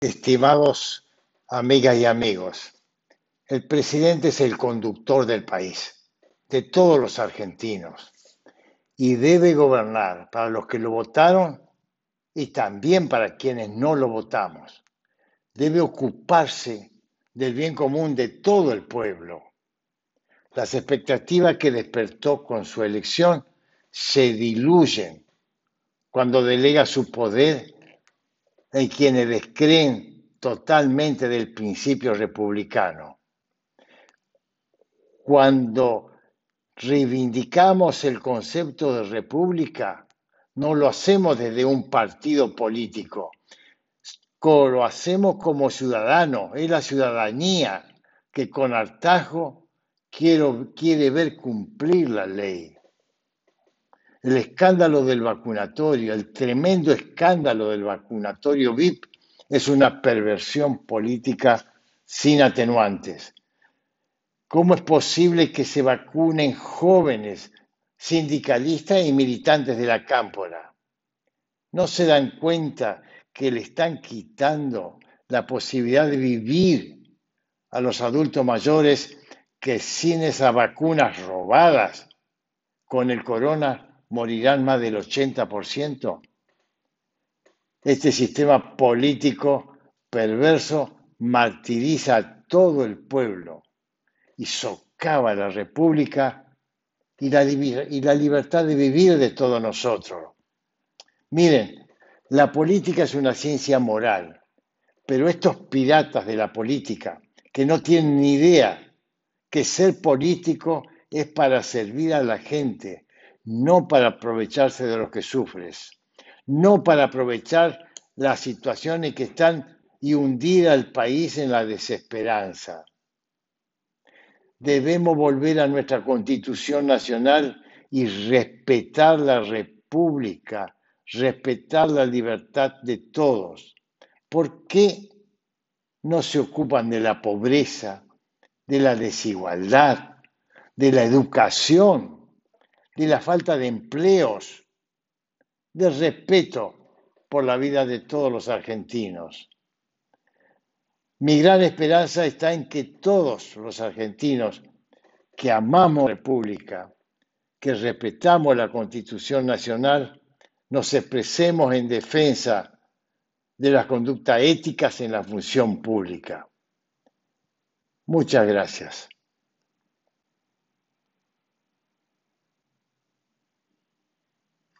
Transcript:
Estimados amigas y amigos, el presidente es el conductor del país, de todos los argentinos, y debe gobernar para los que lo votaron y también para quienes no lo votamos. Debe ocuparse del bien común de todo el pueblo. Las expectativas que despertó con su elección se diluyen cuando delega su poder en quienes descreen totalmente del principio republicano. Cuando reivindicamos el concepto de república, no lo hacemos desde un partido político, lo hacemos como ciudadano, es la ciudadanía que con hartazgo quiere ver cumplir la ley el escándalo del vacunatorio, el tremendo escándalo del vacunatorio VIP, es una perversión política sin atenuantes. ¿Cómo es posible que se vacunen jóvenes, sindicalistas y militantes de la cámpora? ¿No se dan cuenta que le están quitando la posibilidad de vivir a los adultos mayores que sin esas vacunas robadas con el corona morirán más del 80%. Este sistema político perverso martiriza a todo el pueblo y socava la república y la, y la libertad de vivir de todos nosotros. Miren, la política es una ciencia moral, pero estos piratas de la política, que no tienen ni idea que ser político es para servir a la gente, no para aprovecharse de lo que sufres, no para aprovechar las situaciones que están y hundir al país en la desesperanza. Debemos volver a nuestra constitución nacional y respetar la república, respetar la libertad de todos. ¿Por qué no se ocupan de la pobreza, de la desigualdad, de la educación? De la falta de empleos, de respeto por la vida de todos los argentinos. Mi gran esperanza está en que todos los argentinos que amamos la República, que respetamos la Constitución Nacional, nos expresemos en defensa de las conductas éticas en la función pública. Muchas gracias.